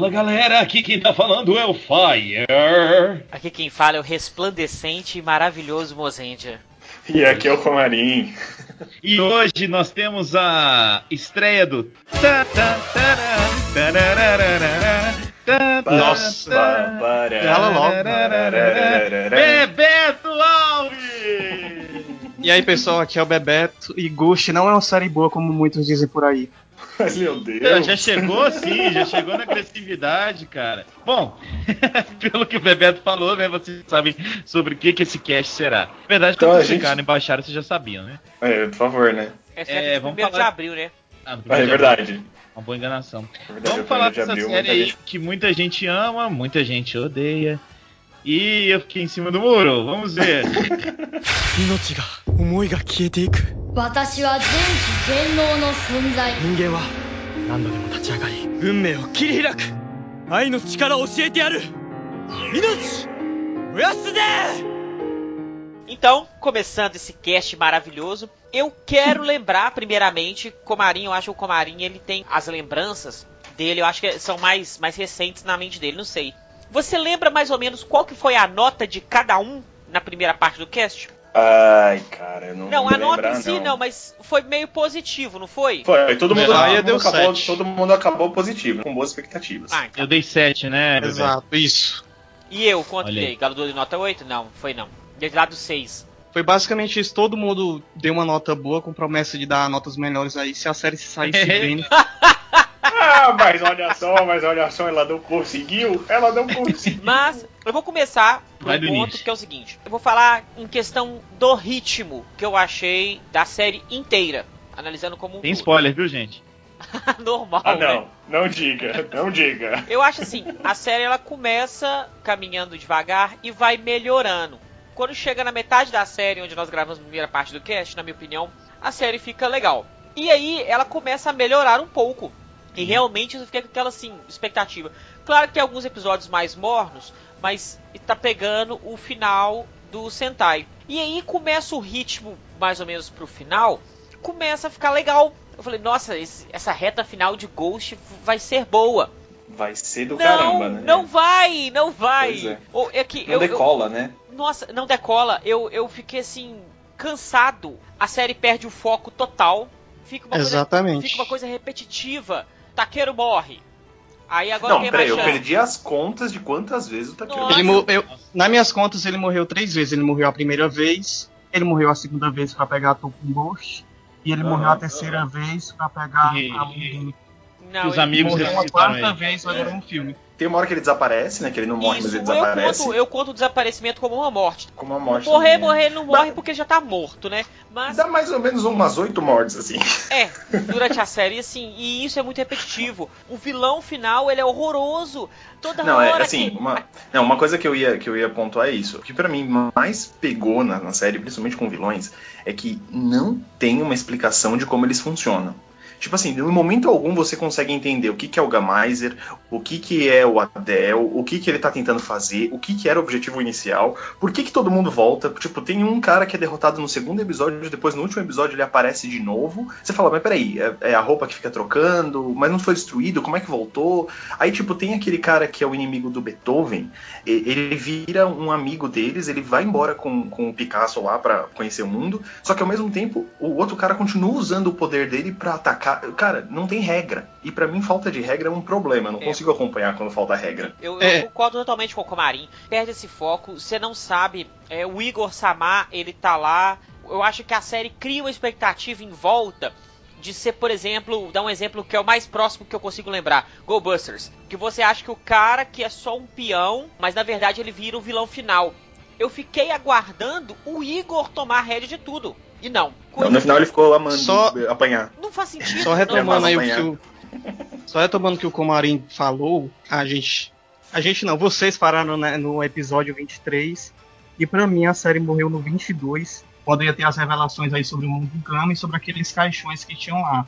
Fala galera, aqui quem tá falando é o Fire. Aqui quem fala é o resplandecente e maravilhoso Mozendia. E aqui é o Comarim. E hoje nós temos a estreia do. Nossa, Fala logo. Bebeto Alves! E aí, pessoal, aqui é o Bebeto. E Ghost não é uma série boa, como muitos dizem por aí. Meu Deus. Já chegou sim, já chegou na agressividade, cara. Bom, pelo que o Bebeto falou, né? Vocês sabem sobre o que, que esse cast será. Na verdade, Então, quando vocês gente- clicaram e baixaram, vocês já sabiam, né? É, por favor, né? É É, vamos primeiro de falar- abril, né? Ah, Ah, é verdade. Uma boa enganação. É verdade, Vamos falar dessa abril, série muita aí gente- que muita gente ama, muita gente odeia. E eu fiquei em cima do muro. Vamos ver. 命が思いが消えていく私は全知全能の存在人間は何度でも立ち上がり運命を切り開く愛の力を教えてやる命燃やすぜ Então, começando esse cast maravilhoso, eu quero lembrar, primeiramente, Comarim, eu acho que o Comarim, ele tem as lembranças dele, eu acho que são mais, mais recentes na mente dele, não sei. Você lembra mais ou menos qual que foi a nota de cada um na primeira parte do cast? Ai, cara, eu não Não, vou a nota lembrar, em si não. mas foi meio positivo, não foi? Foi, todo mundo, todo mundo deu acabou, sete. todo mundo acabou positivo, com boas expectativas. Ah, então. Eu dei 7, né? Exato, isso. E eu, quanto dei? Galo de nota 8? Não, foi não. Dei dado 6. Foi basicamente isso. Todo mundo deu uma nota boa com promessa de dar notas melhores aí se a série se saísse bem. Ah, mas olha só, mas olha só, ela não conseguiu, ela não conseguiu. Mas eu vou começar por um ponto início. que é o seguinte. Eu vou falar em questão do ritmo que eu achei da série inteira. Analisando como um Tem todo. spoiler, viu, gente? Normal, Ah, né? não, não diga, não diga. Eu acho assim, a série ela começa caminhando devagar e vai melhorando. Quando chega na metade da série, onde nós gravamos a primeira parte do cast, na minha opinião, a série fica legal. E aí ela começa a melhorar um pouco. E realmente eu fiquei com aquela assim, expectativa. Claro que tem alguns episódios mais mornos, mas tá pegando o final do Sentai. E aí começa o ritmo, mais ou menos pro final, começa a ficar legal. Eu falei, nossa, esse- essa reta final de Ghost vai ser boa. Vai ser do não, caramba, né? não vai, não vai. Pois é. Ou é que Não eu, decola, né? eu- nossa, não decola. Eu, eu fiquei assim cansado. A série perde o foco total. Fica uma coisa, Exatamente. fica uma coisa repetitiva. Taqueiro morre. Aí agora Não, tem peraí, mais eu perdi as contas de quantas vezes o Taquero. Ele morreu, nas minhas contas, ele morreu três vezes. Ele morreu a primeira vez, ele morreu a segunda vez pra pegar a Tokun Ghost, e ele morreu a terceira vez pra pegar E- a Mundine. Não, os ele- amigos Morreu uma ressuscitaram quarta vez agora no filme. Tem uma hora que ele desaparece, né? Que ele não morre, Isso, mas ele eu desaparece. conto, eu conto o desaparecimento como uma morte. Como uma morte. morrer, também, morrer, ele não morre Dá- porque já tá morto, né? Mas Dá mais ou menos umas oito mortes, assim. É, durante a série, assim, e isso é muito repetitivo. O vilão final, ele é horroroso. Toda Não, hora é assim, que... uma, não, uma coisa que eu ia que eu ia pontuar é isso. O que pra mim mais pegou na, na série, principalmente com vilões, é que não tem uma explicação de como eles funcionam. Tipo assim, em momento algum você consegue entender o que, que é o Gamaiser, o que, que é o Adel, o que, que ele tá tentando fazer, o que, que era o objetivo inicial, por que, que todo mundo volta. Tipo, tem um cara que é derrotado no segundo episódio, depois no último episódio ele aparece de novo. Você fala, mas peraí, é, é a roupa que fica trocando, mas não foi destruído, como é que voltou? Aí, tipo, tem aquele cara que é o inimigo do Beethoven, ele vira um amigo deles, ele vai embora com, com o Picasso lá pra conhecer o mundo, só que ao mesmo tempo o outro cara continua usando o poder dele pra atacar. Cara, não tem regra. E pra mim, falta de regra é um problema. Eu não É. consigo acompanhar quando falta regra. Eu, É. eu concordo totalmente com o Comarim. Perde esse foco, você não sabe. é, o Igor Samar, ele tá lá. Eu acho que a série cria uma expectativa em volta de ser, por exemplo, dar um exemplo que é o mais próximo que eu consigo lembrar: Go Busters. Que você acha que o cara que é só um peão, mas na verdade ele vira o vilão final. Eu fiquei aguardando o Igor tomar a rédea de tudo. E não. Não, no final ele ficou amando Só- apanhar. Não faz sentido. Só retomando aí o que o. Só retomando o que o Comarim falou, a gente. A gente não, vocês pararam né, no episódio 23. E pra mim a série morreu no 22. Quando ia ter as revelações aí sobre o mundo Gama e sobre aqueles caixões que tinham lá.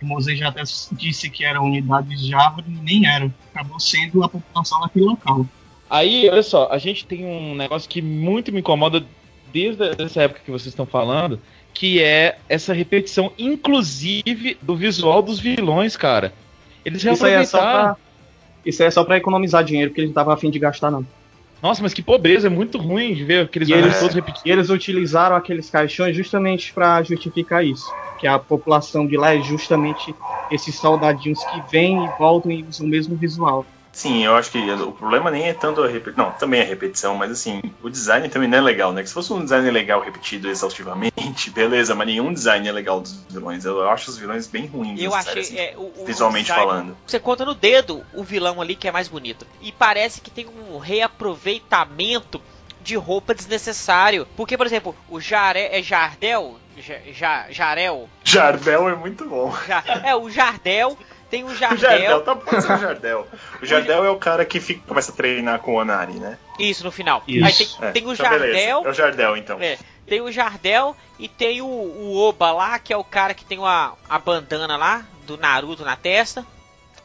O Mosei já até disse que era unidade de Java e nem era. Acabou sendo a população daquele local. Aí, olha só, a gente tem um negócio que muito me incomoda desde essa época que vocês estão falando, que é essa repetição, inclusive, do visual dos vilões, cara. Eles Isso aí é só reaproveitaram. pra. Isso aí é só pra economizar dinheiro, porque ele não tava afim de gastar, não. Nossa, mas que pobreza, é muito ruim de ver aqueles eles- todos repetidos. E eles utilizaram aqueles caixões justamente pra justificar isso. Que a população de lá é justamente esses soldadinhos que vêm e voltam e usam o mesmo visual. Sim, eu acho que o problema nem é tanto a repetição. Não, também é repetição, mas assim, o design também não é legal, né? Que se fosse um design legal repetido exaustivamente, beleza, mas nenhum design é legal dos vilões. Eu acho os vilões bem ruins. Eu achei. assim, é, o- o visualmente design- falando. Você conta no dedo o vilão ali que é mais bonito. E parece que tem um reaproveitamento de roupa desnecessário. Porque, por exemplo, o Jare, é Jardel? Ja, Ja- Jarel? Jardel é muito bom. Ja- é, o Jardel. Tem o O Jardel. Jardel, tá, ser o Jardel. O Jardel é o cara que fica- começa a treinar com o Onari, né? Isso, no final. Isso. Aí tem, É, tem o então beleza. Jardel. É o Jardel, então. É, tem o Jardel e tem o, o Oba lá, que é o cara que tem uma, a bandana lá, do Naruto na testa.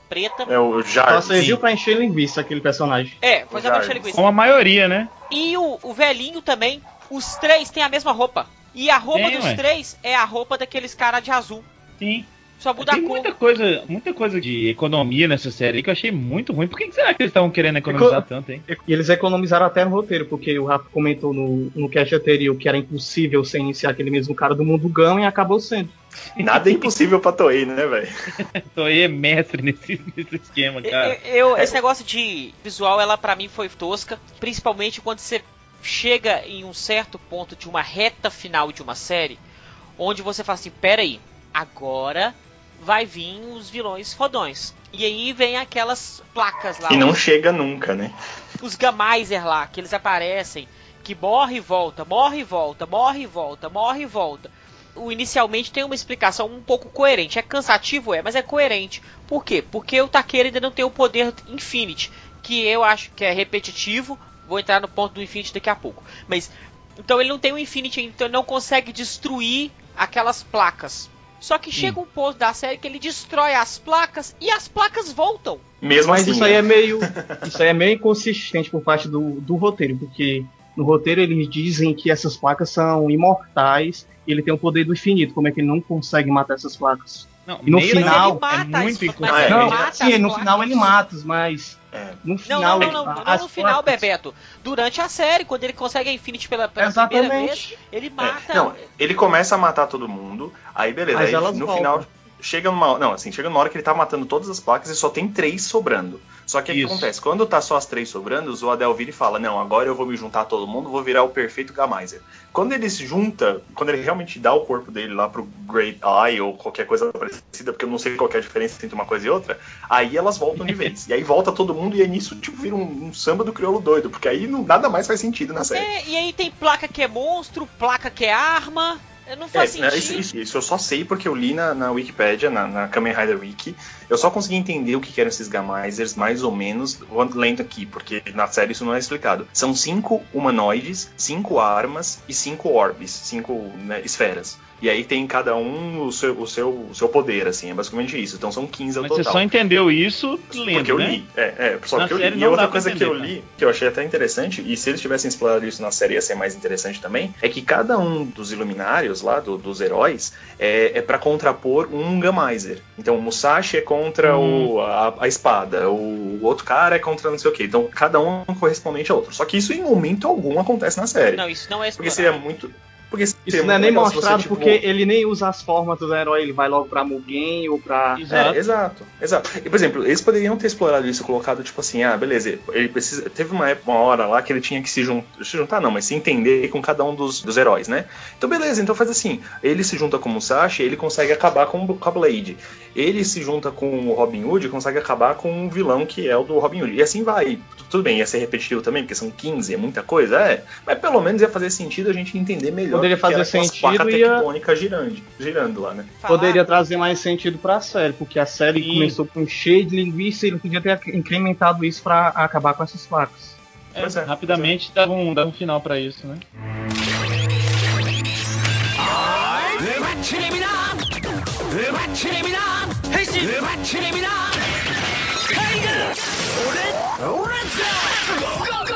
Preta. É o Só Jardel. serviu pra encher linguiça aquele personagem. É, foi só pra encher linguiça. Com a maioria, né? E o, o velhinho também. Os três têm a mesma roupa. E a roupa Tem, dos ué. três é a roupa daqueles caras de azul. Sim. Só muda Tem a cor. muita coisa, muita coisa de economia nessa série aí que eu achei muito ruim. Por que, que será que eles estavam querendo economizar Eco- tanto, hein? E eles economizaram até no roteiro, porque o Rafa comentou no, no cast anterior que era impossível ser iniciar aquele mesmo cara do mundo Gama e acabou sendo. Nada é impossível pra Toei, né, velho? Toei é mestre nesse, nesse esquema, cara. Eu, eu- esse negócio de visual, ela pra mim foi tosca, principalmente quando você chega em um certo ponto de uma reta final de uma série, onde você fala assim, pera aí, agora vai vir os vilões fodões. E aí vem aquelas placas lá, E não os, chega nunca, né? os Gamaiser lá, que eles aparecem, que morre e volta, morre e volta, morre e volta, morre e volta. O inicialmente tem uma explicação um pouco coerente. É cansativo, é, mas é coerente. Por quê? Porque o Takeira ainda não tem o poder Infinity, que eu acho que é repetitivo. Vou entrar no ponto do Infinity daqui a pouco. Mas então ele não tem o Infinity, então ele não consegue destruir aquelas placas. Só que chega um ponto da série que ele destrói as placas e as placas voltam. Mesmo Mas assim. isso aí é meio. Isso aí é meio inconsistente por parte do, do roteiro, porque no roteiro eles dizem que essas placas são imortais e ele tem o poder do infinito. Como é que ele não consegue matar essas placas? Não, E no final- é Mas ele mata muito ele Não, mata sim, no final ele mata, mas É. no Não, final. não, não, ele- não, não, no final, placas- Bebeto. Durante a série, quando ele consegue a Infinity pela, pela primeira vez, ele É, mata. Não, ele começa a matar todo mundo, aí beleza, aí no voltam. final chega numa, não, assim, chega numa hora que ele tá matando todas as placas e só tem três sobrando. Só que o que acontece? Quando tá só as três sobrando, o Adel vira e fala: "Não, agora eu vou me juntar a todo mundo, vou virar o perfeito Gamaiser". Quando ele se junta, quando ele realmente dá o corpo dele lá pro Great Eye ou qualquer coisa parecida, porque eu não sei qual é a diferença entre uma coisa e outra, aí elas voltam de vez. e aí volta todo mundo e aí nisso tipo vira um, um samba do crioulo doido, porque aí não, nada mais faz sentido na série. É, e aí tem placa que é monstro, placa que é arma. Não É, faz né, sentido. isso, isso- isso eu só sei porque eu li na, na Wikipédia, na, na Kamen Rider Wiki. Eu só consegui entender o que que eram esses Gamaizers, mais ou menos, lendo aqui, porque na série isso não é explicado. São cinco humanoides, cinco armas e cinco orbes, cinco né, esferas. E aí tem cada um o seu, o, seu, o seu poder, assim, é basicamente isso. Então são 15 ao Mas total. você só entendeu isso lendo, Porque eu né? li. É, é, só Na porque eu li. E outra coisa que eu entender, li, que eu achei até interessante, e se eles tivessem explorado isso na série ia ser mais interessante também, é que cada um dos iluminários lá, do- dos heróis, é, é para contrapor um Gamaiser. Então o Musashi é contra Hum. o, a, a espada, o outro cara é contra não sei o que. Então cada um correspondente ao outro. Só que isso em momento algum acontece na série. Não, isso não é porque explorado. seria muito. Isso não é nem mostrado tipo, porque ele nem usa as formas do herói, ele vai logo pra Mugen ou pra. Exato. É, exato, exato. E, por exemplo, eles poderiam ter explorado isso, colocado, tipo assim, ah, beleza, ele precisa. Teve uma, época, uma hora lá que ele tinha que se juntar. Se juntar, não, mas se entender com cada um dos, dos heróis, né? Então, beleza, então faz assim: ele se junta com o Musashi, ele consegue acabar com, o- com a Blade. Ele se junta com o Robin Hood e consegue acabar com o vilão que é o do Robin Hood. E assim vai. Tudo bem, ia ser repetitivo também, porque são 15, é muita coisa, é. Mas pelo menos ia fazer sentido a gente entender melhor. Poderia era fazer sentido e ia- tectônicas girando, girando lá, né? Falar- Poderia trazer mais sentido pra série, porque a série Sim. começou com cheio de linguiça e ele podia ter incrementado isso pra acabar com essas placas. É, Pois é, rapidamente dava um, dava um final pra isso, né? う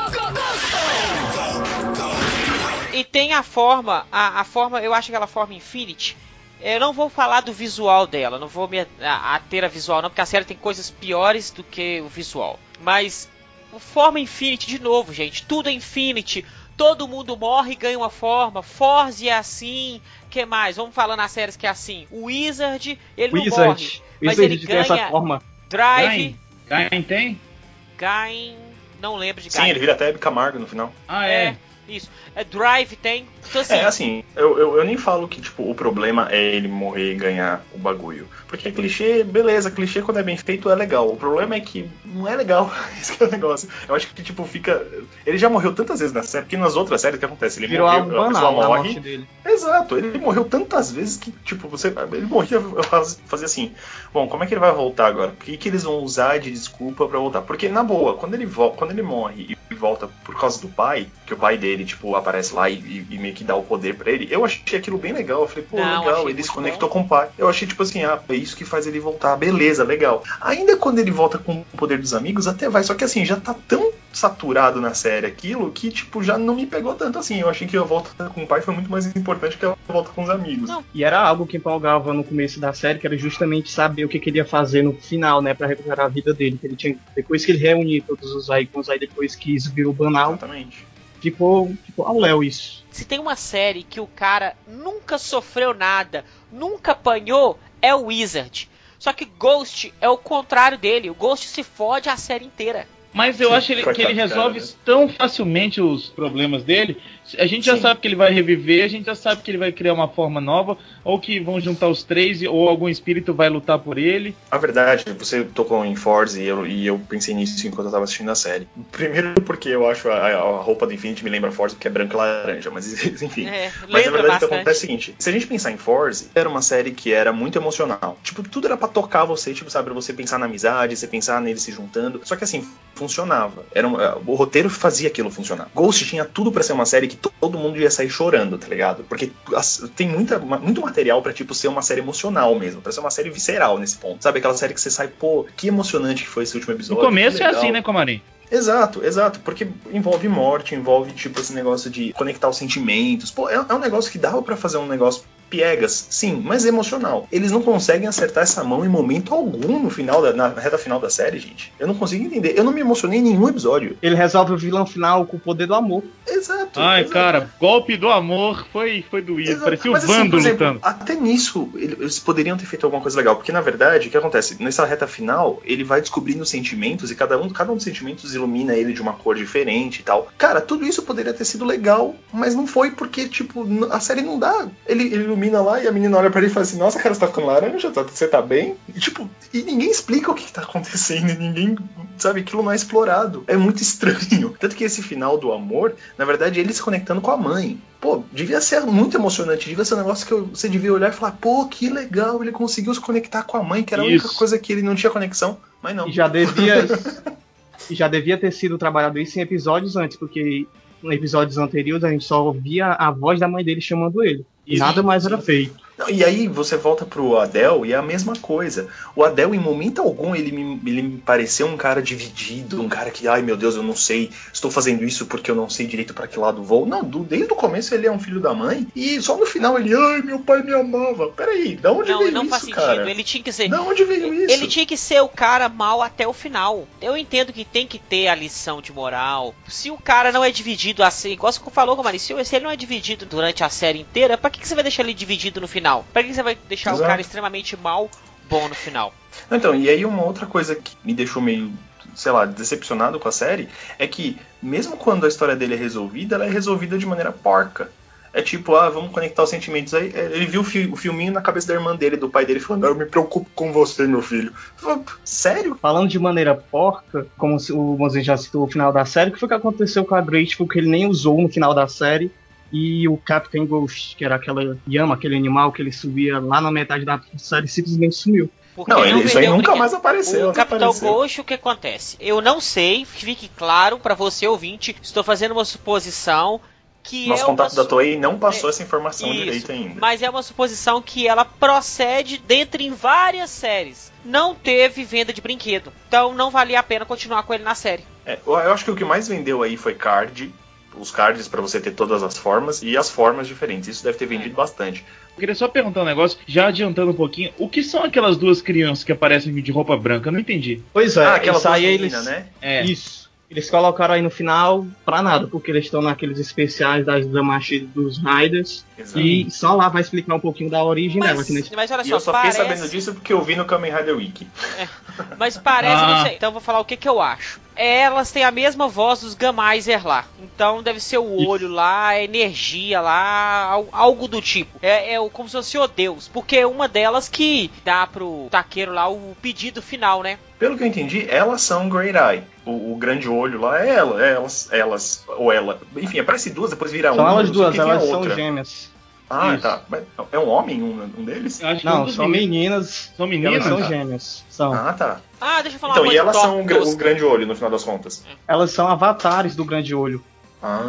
E tem a forma, a, a forma, eu acho que aquela forma Infinity Eu não vou falar do visual dela, não vou me a- ater a visual não, porque a série tem coisas piores do que o visual. Mas o forma Infinity de novo, gente, tudo é Infinity. Todo mundo morre e ganha uma forma. Force é assim. que mais? Vamos falar nas séries que é assim. O Wizard, ele não morre. Wizard. mas Wizard ele tem essa ganha- forma. Drive, Gain. Gain tem? Gain, não lembro de Sim, Gain. ele vira até Camargo no final. Ah, É, é. Isso. É Drive tem. Então assim, É, assim, eu, eu, eu nem falo que, tipo, o problema é ele morrer e ganhar o bagulho. Porque clichê, beleza, clichê quando é bem feito é legal. O problema é que não é legal. Esse que é o negócio. Eu acho que, tipo, fica. Ele já morreu tantas vezes na série, porque nas outras séries o que acontece? Ele Virou morreu, a pessoa banal a morre. morte dele. Exato, ele morreu tantas vezes que, tipo, você. Ele morria, eu faz- fazia assim. Bom, como é que ele vai voltar agora? O que, que eles vão usar de desculpa pra voltar? Porque, na boa, quando ele, vo- quando ele morre e volta por causa do pai, que o pai dele, tipo, aparece lá e, e- e meio que dá o poder pra ele, eu achei aquilo bem legal. Eu falei, pô, Não, legal, ele se conectou com o pai. Eu achei, tipo assim, ah, é isso que faz ele voltar. Beleza, legal. Ainda quando ele volta com o poder dos amigos, até vai. Só que assim, já tá tão saturado na série aquilo que, tipo, já não me pegou tanto assim. Eu achei que a volta com o pai foi muito mais importante que a volta com os amigos. Não. E era algo que empolgava no começo da série, que era justamente saber o que, ele ia fazer no final, né, Pra recuperar a vida dele. Que ele tinha, depois que ele reuniu todos os Icons, aí depois que isso virou banal, Exatamente. Ficou, ficou ao Léo isso. se tem uma série que o cara nunca sofreu nada, nunca apanhou, é o Wizard. Só que Ghost é o contrário dele. O Ghost se fode a série inteira. Mas eu Sim, acho ele- que ele resolve cara, né? tão facilmente os problemas dele. A gente já Sim. sabe que ele vai reviver, a gente já sabe que ele vai criar uma forma nova, ou que vão juntar os três, ou algum espírito vai lutar por ele. A verdade, você tocou em Force e eu, e eu pensei nisso enquanto eu tava assistindo a série. Primeiro porque eu acho a, a roupa do Infinity me lembra Force porque é branca e laranja, mas enfim. É, Mas na verdade o que acontece é o seguinte: se a gente pensar em Force, era uma série que era muito emocional. Tipo, tudo era pra tocar você, tipo, sabe, pra você pensar na amizade, você pensar neles se juntando. Só que assim, funcionava. Era um- eh, o roteiro fazia aquilo funcionar. Ghost tinha tudo pra ser uma série que to- todo mundo ia sair chorando, tá ligado? Porque tem muita, muito material pra tipo ser uma série emocional mesmo, pra ser uma série visceral nesse ponto. Sabe aquela série que você sai, pô, que emocionante que foi esse último No episódio. começo que é assim, né, Comarim? Exato, exato, porque envolve morte, envolve tipo esse negócio de conectar os sentimentos. Pô, é, é um negócio que dava pra fazer um negócio piegas, sim, mas emocional. Eles não conseguem acertar essa mão em momento algum no final da, na reta final da série, gente. Eu não consigo entender. Eu não me emocionei em nenhum episódio. Ele resolve o vilão final com o poder do amor. Exato. Ai, exato. cara, golpe do amor foi, foi doído. Exato. Parecia o Mas, assim, Vando exemplo, lutando. Até nisso, ele- eles poderiam ter feito alguma coisa legal. Porque, na verdade, o que acontece? Nessa reta final, ele vai descobrindo sentimentos e cada um, cada um dos sentimentos ilumina ele de uma cor diferente e tal. Cara, tudo isso poderia ter sido legal, mas não foi porque, tipo, a série não dá. Ele, ele ilumina lá e a menina olha pra ele e fala assim: Nossa, cara, você tá ficando laranja? Tá- Você tá bem? E, tipo, e ninguém explica o que, que tá acontecendo. E ninguém, sabe, aquilo não é explorado. É muito estranho. Tanto que esse final do amor, na verdade, ele se conectando com a mãe. Pô, devia ser muito emocionante, devia ser um negócio que você devia olhar e falar, pô, que legal, ele conseguiu se conectar com a mãe, que era a única Isso. coisa que ele não tinha conexão, mas não. E já devia. já devia ter sido trabalhado isso em episódios antes, porque em episódios anteriores a gente só ouvia a voz da mãe dele chamando ele. E Isso. nada mais era feito. E aí você volta pro Adel e é a mesma coisa. O Adel, em momento algum, ele me, ele me pareceu um cara dividido, um cara que, ai meu Deus, eu não sei, estou fazendo isso porque eu não sei direito para que lado vou. Não, do- desde o começo ele é um filho da mãe e só no final ele, ai meu pai me amava. Peraí, da onde Não, veio não isso, faz sentido. Ele tinha que ser. Da onde veio isso? Ele tinha que ser o cara mal até o final. Eu entendo que tem que ter a lição de moral. Se o cara não é dividido assim, igual você falou, Comari, se se ele não é dividido durante a série inteira, pra que, que você vai deixar ele dividido no final? Pra que, que você vai deixar Exato. o cara extremamente mal bom no final? Então, e aí uma outra coisa que me deixou meio, sei lá, decepcionado com a série é que, mesmo quando a história dele é resolvida, ela é resolvida de maneira porca. É tipo, ah, vamos conectar os sentimentos. Aí é, ele viu o, fi- o filminho na cabeça da irmã dele, do pai dele, falando, "Ah, eu me preocupo com você, meu filho. Falei, Sério? Falando de maneira porca, como o Mozinho já citou o final da série, o que foi que aconteceu com a Grateful que ele nem usou no final da série? E o Captain Ghost, que era aquela Yama, aquele animal que ele subia lá na metade da série, simplesmente sumiu. Porque Não, ele, isso aí nunca mais apareceu. O Capitão apareceu. Ghost, o que acontece? Eu não sei, fique claro pra você ouvinte, estou fazendo uma suposição que Nosso é contato uma da Toei não passou É, essa informação Isso, direito ainda. Mas é uma suposição que ela procede dentre em várias séries. Não teve venda de brinquedo. Então não valia a pena continuar com ele na série. É, eu eu acho que o que mais vendeu aí foi Card, os cards pra você ter todas as formas e as formas diferentes. Isso deve ter vendido bastante. Eu queria só perguntar um negócio, já adiantando um pouquinho, o que são aquelas duas crianças que aparecem de roupa branca? Eu não entendi. Pois é, ah, aquela aí menina, eles. né? É. Isso. Eles colocaram aí no final pra nada, porque eles estão naqueles especiais das Damashi dos Riders. Exato. E só lá vai explicar um pouquinho da origem dela. Mas, Que nesse... mas olha E só, eu só fiquei parece... sabendo disso porque eu vi no Kamen Rider Wiki. Mas parece, Ah. não sei. Então eu vou falar o que, que eu acho. Elas têm a mesma voz dos Gamaiser lá. Então deve ser o olho lá, a energia lá, al- algo do tipo. É, é o- como se fosse o Deus. Porque é uma delas que dá pro taqueiro lá o pedido final, né? Pelo que eu entendi, elas são Great Eye. O, o grande olho lá é ela, é elas, elas, ou ela. Enfim, aparece duas, depois vira São uma. elas não sei o duas, é elas são outra. gêmeas. Ah, Isso. tá. Mas é um homem um, um deles? Não, dos são meninas. São meninas? Elas são tá. gêmeas. São. Ah, tá. Ah, deixa eu falar Então, uma e elas são o, grande olho no final das contas. Elas são avatares do grande olho. Ah,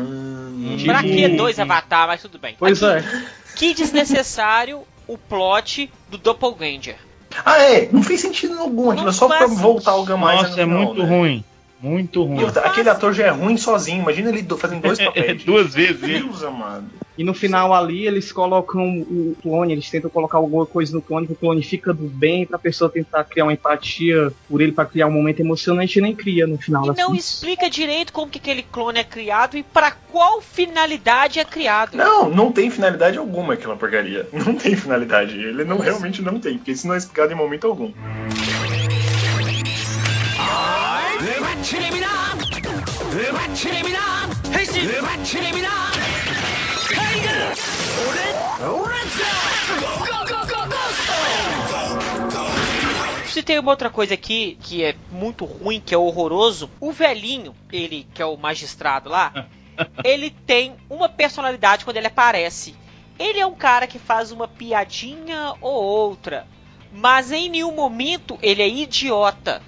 Pra Tipo- que dois Avatar? Mas tudo bem. Pois Aqui, é. Que desnecessário o plot do Doppelganger. Ah, é, não fez sentido algum. Aquilo Não é só pra voltar o Gamais. Nossa, é muito ruim. Muito ruim. E aquele ator já é ruim sozinho. Imagina ele do- fazendo dois papéis. Duas vezes. Deus amado. E no final ali eles colocam o clone, eles tentam colocar alguma coisa no clone que o clone fica do bem pra pessoa tentar criar uma empatia por ele pra criar um momento emocionante e nem cria no final E não explica direito como que aquele clone é criado e pra qual finalidade é criado. Não, não tem finalidade alguma aquela porcaria. Não tem finalidade. Ele não realmente não tem, porque isso não é explicado em momento algum. 바치레미나 으바치레미나 회시 으바치레미나 타이거 오렌 오렌지 se tem uma outra coisa aqui que é muito ruim, que é horroroso, o velhinho, ele que é o magistrado lá, ele tem uma personalidade quando ele aparece. Ele é um cara que faz uma piadinha ou outra, mas em nenhum momento ele é idiota.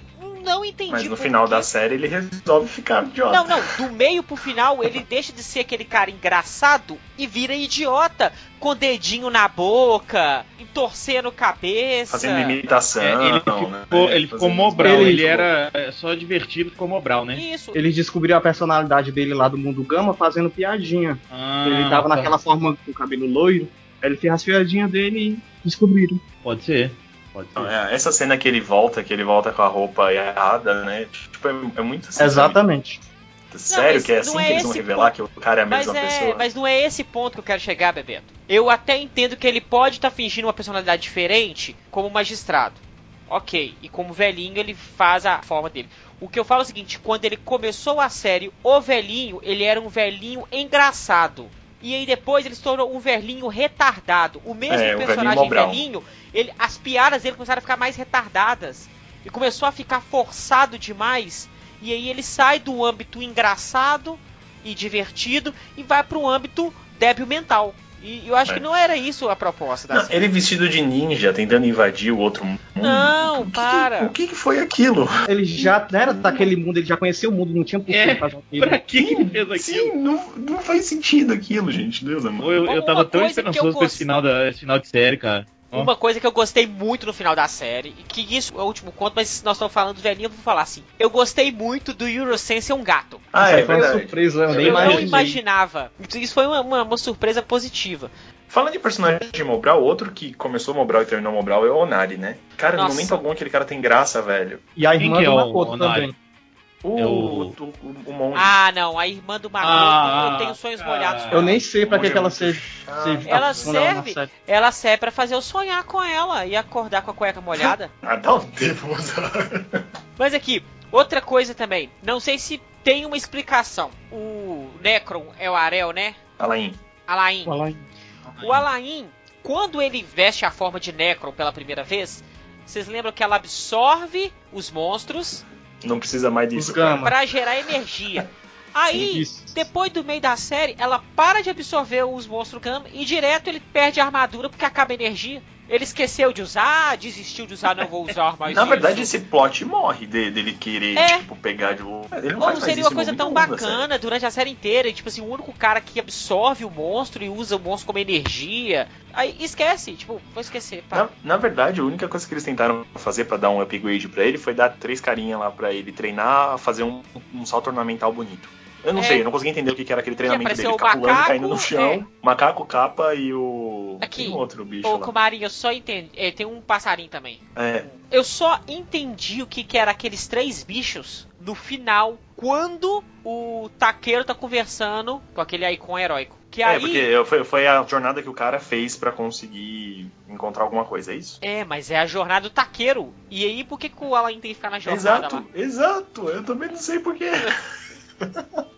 Não entendi. Mas no final quê. da série ele resolve ficar idiota. Não, não, do meio pro final ele deixa de ser aquele cara engraçado e vira idiota, com o dedinho na boca, entorcendo cabeça. Fazendo imitação. É, ele ficou, né? ele ficou Mobral, Ele ele era é, só divertido, ficou Mobral, né? Isso. Eles descobriram a personalidade dele lá do mundo Gama fazendo piadinha. Ah, ele tava tá. naquela forma com o cabelo loiro, aí ele fez as piadinhas dele e descobriram. Pode ser. Pode ser. É, Essa cena que ele volta, que ele volta com a roupa errada, né? Tipo, é, é muito assim, Exatamente. sabe? Sério mas que é assim não é que eles vão esse revelar ponto. que o cara é a Mas mesma é, pessoa? mas não é esse ponto que eu quero chegar, Bebeto. Eu até entendo que ele pode estar fingindo uma personalidade diferente como magistrado. Ok, e como velhinho ele faz a forma dele. O que eu falo é o seguinte, quando ele começou a série, o velhinho, ele era um velhinho engraçado. E aí depois ele se tornou um velhinho retardado. O mesmo É, o velhinho personagem velhinho, ele, as piadas dele começaram a ficar mais retardadas. E começou a ficar forçado demais. E aí ele sai do âmbito engraçado e divertido e vai para o âmbito débil mental. E eu acho É. que não era isso a proposta da Não, série. ele vestido de ninja, tentando invadir o outro mundo. Não, o que, para. O que, que foi aquilo? Ele já era daquele mundo, ele já conhecia o mundo, não tinha por que É, fazer aquilo. Pra que que ele fez aquilo? Sim, não, não faz sentido aquilo, gente. Deus amado. Pô, eu, eu tava tão esperançoso com esse final, da, esse final de série, cara. Uma coisa que eu gostei muito no final da série, e que isso é o último conto, mas nós estamos falando do velhinho, eu vou falar assim. Eu gostei muito do Eurosense ser um gato. Ah, Isso é foi uma surpresa, eu nem eu não imaginava. Isso foi uma, uma- uma surpresa positiva. Falando de personagem de Mobral, outro que começou Mobral e terminou Mobral é o Onari, né? Cara, no Nossa. momento algum aquele cara tem graça, velho. E a Quem irmã que é o Makoto Onari? também. O, É o... o- o, o monge. Ah, não, a irmã do Makoto, Ah, eu tenho sonhos ah, molhados. eu Eu ela. nem sei pra que, que ela seja. seja Ela serve? série. Ela serve pra fazer eu sonhar com ela e acordar com a cueca molhada. Ah, dá um tempo, usar. Mas aqui, outra coisa também. Não sei se tem uma explicação. O Necron é o Arel, né? Alain. Alain. Fala aí. O Alain, quando ele veste a forma de Necron pela primeira vez, vocês lembram que ela absorve os monstros Não precisa mais disso. Pra gerar energia. Aí, depois do meio da série, ela para de absorver os monstros Gama e direto ele perde a armadura porque acaba a energia. Ele esqueceu de usar, desistiu de usar, não vou usar mais Na isso. verdade, esse plot morre de- dele querer, É. tipo, pegar de volta. Ele não faz seria uma coisa tão série. bacana durante a série inteira. e, Tipo assim, o único cara que absorve o monstro e usa o monstro como energia. Aí esquece, tipo, vou esquecer. Na, na verdade, a única coisa que eles tentaram fazer pra dar um upgrade pra ele foi dar três carinhas lá pra ele treinar, fazer um, um salto ornamental bonito. Eu não É. sei, eu não consegui entender o que era aquele treinamento dele. o Ficar pulando e macaco, caindo no chão. é. Macaco, capa e o. Aqui, Tem um outro bicho Ô, lá. Kumarinho, eu só entendi. é, tem um passarinho também. É. Eu só entendi o que, que era aqueles três bichos no final, quando o Taqueiro tá conversando com aquele Icon heróico. Que É, aí. porque foi, foi a jornada que o cara fez pra conseguir encontrar alguma coisa, é isso? É, mas é a jornada do Taqueiro. E aí, por que, que o Alan tem que ficar na jornada Exato, lá? exato. Eu também não sei porquê.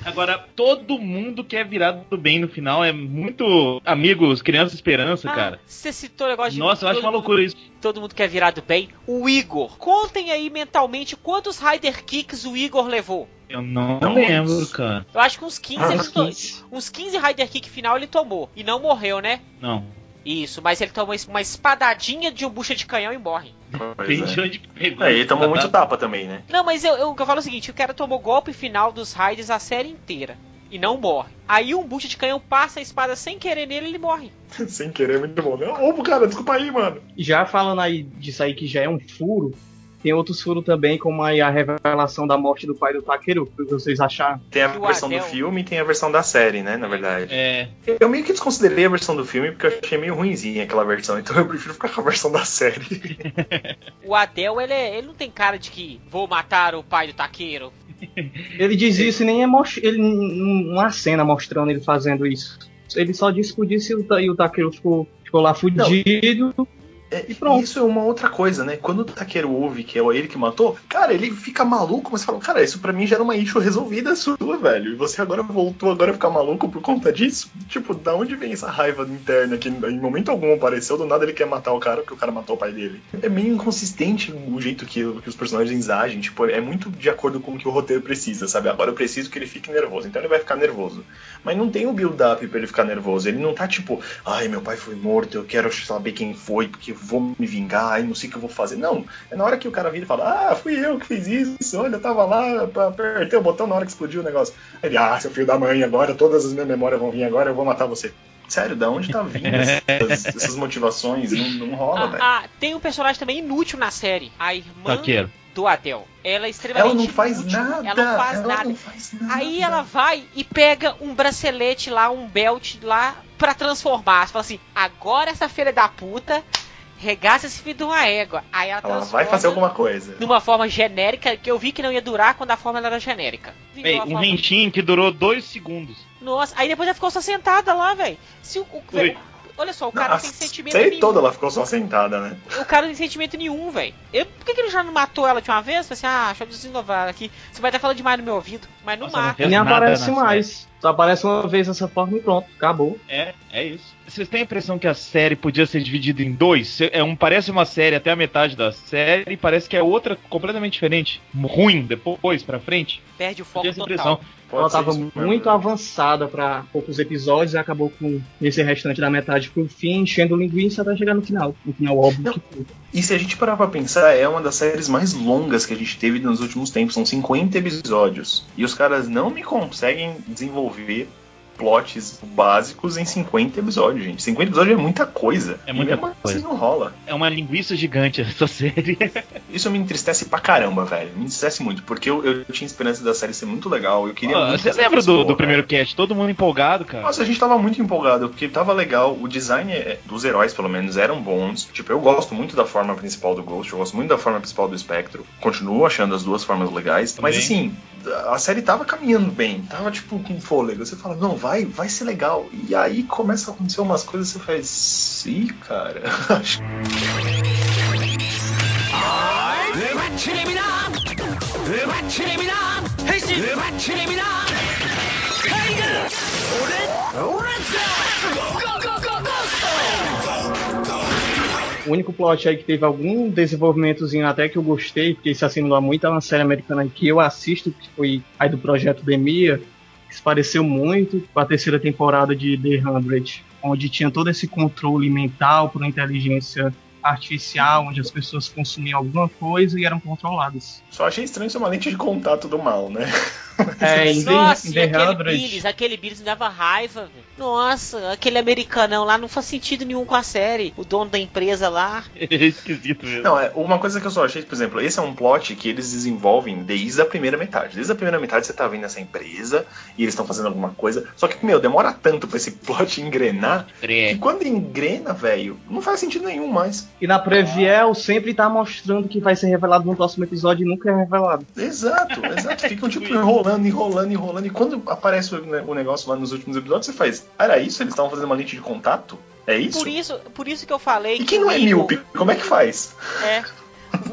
Agora, todo mundo quer virar do bem no final. É muito amigos, criança esperança, Ah, cara. Você citou o negócio de. Nossa, eu acho todo uma mundo- loucura isso. Todo mundo quer virar do bem. O Igor. Contem aí mentalmente quantos Rider Kicks o Igor levou. Eu não Não, lembro, cara. Eu acho que uns 15 ele Uns to- 15. Uns 15 Rider Kick final ele tomou. E não morreu, né? Não. Isso, mas ele tomou uma espadadinha de um bucha de canhão e morre. Pois é. de onde pegou. É, ele tomou muito tapa também, né? Não, mas eu, eu, eu falo o seguinte: o cara tomou golpe final dos Raiders a série inteira. E não morre. Aí um bucha de canhão passa a espada sem querer nele e ele morre. Sem querer, muito bom. Ô, cara, desculpa aí, mano. Já falando aí disso aí que já é um furo, tem outros furos também, como aí a revelação da morte do pai do Takeru, o que vocês acharam? Tem a versão do filme e tem a versão da série, né? Na verdade. É, Eu meio que desconsiderei a versão do filme porque eu achei meio ruimzinha aquela versão, então eu prefiro ficar com a versão da série. O Adel, ele, é- ele não tem cara de que vou matar o pai do Taqueiro. Ele diz isso e nem é ele não não há cena mostrando ele fazendo isso. Ele só disse por isso e o, e o Takeru ficou, ficou lá fudido. É, E pronto. Isso é uma outra coisa, né? Quando o Takeru ouve que é ele que matou, cara, ele fica maluco, mas fala, cara, isso pra mim já era uma issue resolvida sua, velho. E você agora voltou agora a ficar maluco por conta disso? Tipo, da onde vem essa raiva interna que em momento algum apareceu, do nada ele quer matar o cara porque o cara matou o pai dele? É meio inconsistente o jeito que, que os personagens agem, tipo, é muito de acordo com o que o roteiro precisa, sabe? Agora eu preciso que ele fique nervoso, então ele vai ficar nervoso. Mas não tem um build-up pra ele ficar nervoso. Ele não tá tipo, ai, meu pai foi morto, eu quero saber quem foi, porque vou me vingar, ai, não sei o que eu vou fazer. Não, é na hora que o cara vira e fala, ah, fui eu que fiz isso, olha, eu tava lá, pra- apertei o botão na hora que explodiu o negócio. Aí ele, ah, seu filho da mãe, agora todas as minhas memórias vão vir agora, eu vou matar você. Sério, da onde tá vindo essas, essas motivações? Não, não rola, Ah, velho. ah, tem um personagem também inútil na série. A irmã Taqueiro. do Adel. Ela é extremamente Ela não faz inútil. nada. Ela não faz ela nada. não faz nada. Aí ela vai e pega um bracelete lá, um belt lá, pra transformar. Você fala assim, agora essa filha da puta regaça esse filho de uma égua. Aí ela, Ela vai fazer alguma coisa. numa forma genérica, que eu vi que não ia durar quando a forma era genérica. Ei, um forma- rentinho que durou dois segundos. Nossa, aí depois ela ficou só sentada lá, velho. Se o, o-. Olha só, o Não, cara não tem sentimento nenhum. toda ela ficou só sentada, né? O cara não tem sentimento nenhum, velho. Eu- Por que, que ele já não matou ela de uma vez? Falei assim, ah, deixa eu desinovar aqui. Você vai estar falando demais no meu ouvido, mas não Nossa, não mata. fez nem aparece mais. Só aparece uma vez dessa forma e pronto, acabou. É, é isso. Vocês têm a impressão que a série podia ser dividida em dois? É um, parece uma série até a metade da série, e parece que é outra completamente diferente. Ruim depois, pra frente. Perde o foco total. impressão. Pode ela tava mesmo. muito avançada pra poucos episódios e acabou com esse restante da metade pro fim, enchendo linguiça até chegar no final. No final óbvio Não. que. E se a gente parar pra pensar, é uma das séries mais longas que a gente teve nos últimos tempos. São 50 episódios. E os caras não me conseguem desenvolver plots básicos em 50 episódios, gente. 50 episódios é muita coisa. É muita mesmo coisa. Assim não rola. É uma linguiça gigante essa série. Isso me entristece pra caramba, velho. Me entristece muito, porque eu, eu tinha esperança da série ser muito legal. Eu queria muito Você lembra do, boa, do primeiro cast? Todo mundo empolgado, cara. Nossa, a gente tava muito empolgado, porque tava legal. O design é- dos heróis, pelo menos, eram bons. Tipo, eu gosto muito da forma principal do Ghost, eu gosto muito da forma principal do Spectro. Continuo achando as duas formas legais. Mas Também. assim, a série tava caminhando bem, tava tipo com fôlego. Você fala, não, vai, vai ser legal. E aí começa a acontecer umas coisas você faz. Sim, cara. O único plot aí que teve algum desenvolvimentozinho até que eu gostei, porque se assimilou muito a uma série americana que eu assisto, que foi aí do projeto Demia, que se pareceu muito com a terceira temporada de The 100, onde tinha todo esse controle mental por inteligência artificial, onde as pessoas consumiam alguma coisa e eram controladas. Só achei estranho ser uma lente de contato do mal, né? É, em Nossa, The, e aquele 100. Billis, aquele Billis me dava raiva, velho. Nossa, aquele americanão lá não faz sentido nenhum com a série. O dono da empresa lá. É esquisito mesmo. Não, é, uma coisa que eu só achei, por exemplo, esse é um plot que eles desenvolvem desde a primeira metade. Desde a primeira metade você tá vendo essa empresa e eles estão fazendo alguma coisa. Só que, meu, demora tanto pra esse plot engrenar que quando engrena, velho, não faz sentido nenhum mais. E na Previel sempre tá mostrando que vai ser revelado no próximo episódio e nunca é revelado. Exato, exato. Ficam tipo enrolando, enrolando, enrolando. E quando aparece o, negócio lá nos últimos episódios, você faz. Era isso? Eles estavam fazendo uma lente de contato? É isso? Por isso, por isso que eu falei E que quem não é Igor- míope? Como é que faz? É.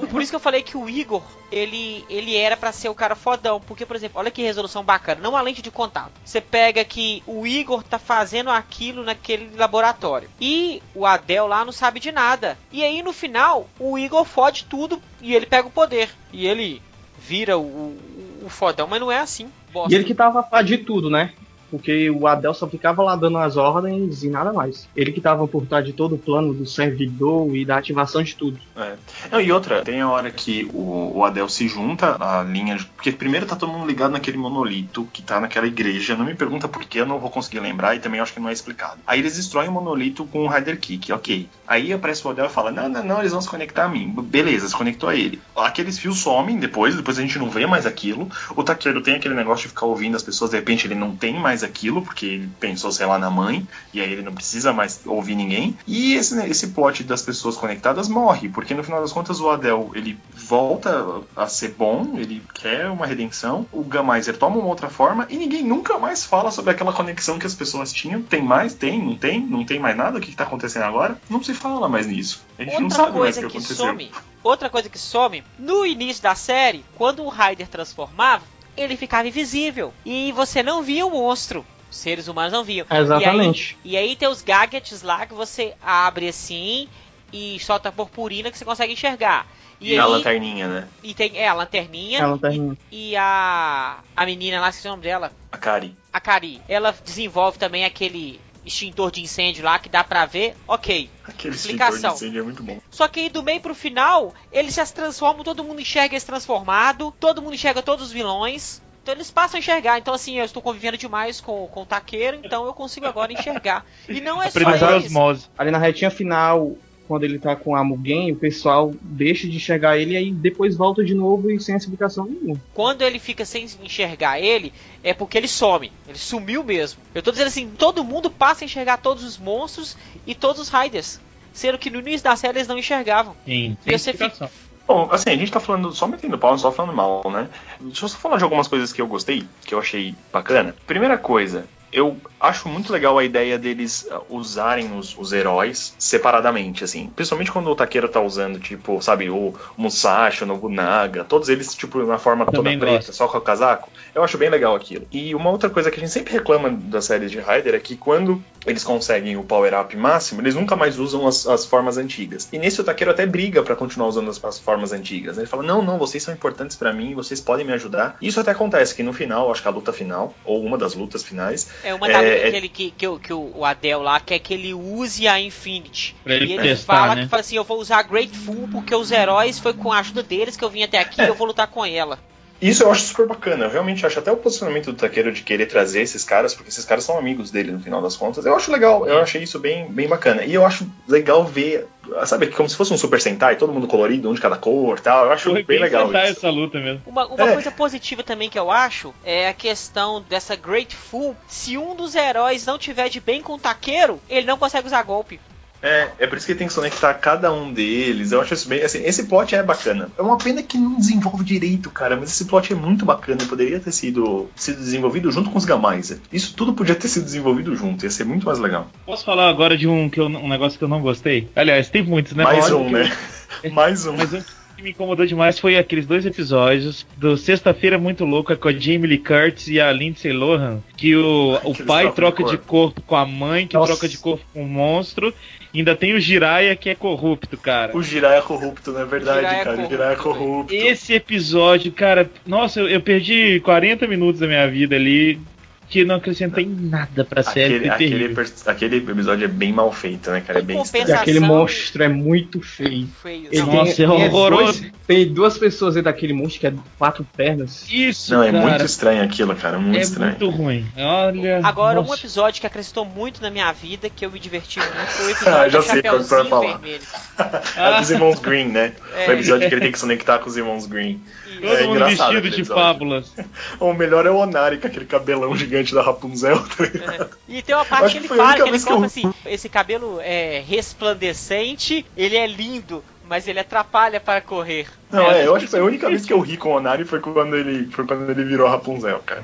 Por isso que eu falei que o Igor, ele, ele era pra ser o cara fodão. Porque, por exemplo, olha que resolução bacana. Não a lente de contato. Você pega que o Igor tá fazendo aquilo naquele laboratório. E o Adel lá não sabe de nada. E aí, no final, o Igor fode tudo e ele pega o poder. E ele vira o, o, o fodão, mas não é assim. Bosta. E ele que tava de tudo, né? Porque o Adel só ficava lá dando as ordens e nada mais. Ele que tava por trás de todo o plano do servidor e da ativação de tudo. É. E outra, tem a hora que o, o Adel se junta à linha. de- Porque primeiro tá todo mundo ligado naquele monolito que tá naquela igreja. Não me pergunta por que, eu não vou conseguir lembrar e também acho que não é explicado. Aí eles destroem o monolito com o Rider Kick, ok. Aí aparece o Adel e fala: Não, não, não, eles vão se conectar a mim. Beleza, se conectou a ele. Aqueles fios somem depois, depois a gente não vê mais aquilo. O Taqueiro tem aquele negócio de ficar ouvindo as pessoas, de repente ele não tem mais aquilo, porque ele pensou, sei lá, na mãe, e aí ele não precisa mais ouvir ninguém. E esse, né, esse plot das pessoas conectadas morre, porque no final das contas o Adel ele volta a ser bom, ele quer uma redenção, o Gamaiser toma uma outra forma e ninguém nunca mais fala sobre aquela conexão que as pessoas tinham. Tem mais? Tem? Não tem? Não tem mais nada? O que, que tá acontecendo agora? Não se fala mais nisso. A gente não Outra sabe mais o coisa que que aconteceu. some, outra coisa que some, no início da série, quando o Ryder transformava, ele ficava invisível e você não via o monstro. Os seres humanos não viam. Exatamente. E aí, e aí tem os gadgets lá que você abre assim e solta purpurina que você consegue enxergar. E, E, a aí, lanterninha, né? e tem é, a lanterninha Ela termina. e, e a a menina lá, esqueci o nome dela, A Kari. a Kari. Ela desenvolve também aquele extintor de incêndio lá que dá pra ver. OK. Aquele Explicação. extintor de incêndio é muito bom. Só que aí do meio pro final, eles já se transformam, todo mundo enxerga esse transformado, todo mundo enxerga todos os vilões. Então eles passam a enxergar. Então, assim, eu estou convivendo demais com, com o taqueiro, então eu consigo agora enxergar. E não é só osmose. Ali na retinha final, quando ele tá com a Mugen, o pessoal deixa de enxergar ele e aí depois volta de novo e sem explicação nenhuma. Quando ele fica sem enxergar ele, é porque ele some. Ele sumiu mesmo. Eu tô dizendo assim, todo mundo passa a enxergar todos os monstros e todos os Riders. Sendo que no início da série eles não enxergavam. Sim, E você explicação. Bom, assim, a gente tá falando só metendo pau, não só falando mal, né? Deixa eu só falar de algumas coisas que eu gostei, que eu achei bacana. Primeira coisa, eu acho muito legal a ideia deles uh, usarem os, os heróis separadamente, assim. Principalmente quando o Takeiro tá usando, tipo, sabe, o Musashi, o Nobunaga, todos eles, tipo, na forma toda Também preta, gosto. só com o casaco. Eu acho bem legal aquilo. E uma outra coisa que a gente sempre reclama das séries de Rider é que quando eles conseguem o power-up máximo, eles nunca mais usam as, as formas antigas. E nesse o Takeiro até briga pra continuar usando as, as formas antigas. Ele fala: Não, não, vocês são importantes pra mim, vocês podem me ajudar. Isso até acontece, que no final, acho que a luta final, ou uma das lutas finais, É uma da É, é- que, ele, que, que, o- que o Adel lá quer que ele use a Infinity. Pra ele e ele testar, fala né? que fala assim, eu vou usar a Grateful porque os heróis foi com a ajuda deles que eu vim até aqui e eu vou lutar com ela. Isso eu acho super bacana. Eu realmente acho até o posicionamento do Takeiro de querer trazer esses caras, porque esses caras são amigos dele no final das contas. Eu acho legal, eu achei isso bem, bem bacana. E eu acho legal ver, sabe, como se fosse um Super Sentai, todo mundo colorido, um de cada cor tal. Eu acho Foi bem bem legal isso. essa luta mesmo. Uma, uma É. coisa positiva também que eu acho é a questão dessa Grateful. Se um dos heróis não tiver de bem com o taqueiro, ele não consegue usar golpe. É, é por isso que tem que conectar cada um deles. Eu acho isso bem. Assim, esse plot é bacana. É uma pena que não desenvolve direito, cara. Mas esse plot é muito bacana. e Poderia ter sido, sido desenvolvido junto com os Gamaiser. Isso tudo podia ter sido desenvolvido junto. Ia ser muito mais legal. Posso falar agora de um, que eu, um negócio que eu não gostei? Aliás, tem muitos, né? mais um, que eu- né? mais um. Mas um que me incomodou demais foi aqueles dois episódios do Sexta-feira Muito Louca com a Jamie Lee Curtis e a Lindsay Lohan, que o, o eles pai troca de de corpo com a mãe, que Nossa. troca de corpo com o monstro, ainda tem o Jiraiya que é corrupto, cara. O Jiraiya é corrupto, não é verdade, Jiraiya é cara. O corrupto, Jiraiya é corrupto. Esse episódio, cara, nossa, eu, eu perdi 40 minutos da minha vida ali que não acrescenta em nada pra série. Aquele, aquele, aquele episódio é bem mal feito, né, cara? É Em bem E compensação- aquele monstro é muito feio. Feio. Ele Não, Nossa, tem, é horroroso. dois- tem duas pessoas dentro daquele monstro que é quatro pernas. Isso, Não, é cara. muito estranho aquilo, cara. Muito é estranho. muito ruim. Olha. Agora, um nossa. episódio que acrescentou muito na minha vida, que eu me diverti muito, foi o Ah, episódio já do sei Chapeuzinho falar. Vermelho. É dos irmãos Green, né? É. O episódio que ele tem que se conectar com os irmãos Green. Todo É mundo vestido de fábulas. O melhor é o Onari, com aquele cabelão gigante da Rapunzel, tá ligado? E tem uma Acho parte que que ele foi a fala, única que ele vez que compra eu- assim, esse cabelo é resplandecente, ele é lindo, mas ele atrapalha para correr. Não, É, é, eu acho que foi a única vez que eu ri com o Onari foi quando ele, foi quando ele virou Rapunzel, cara.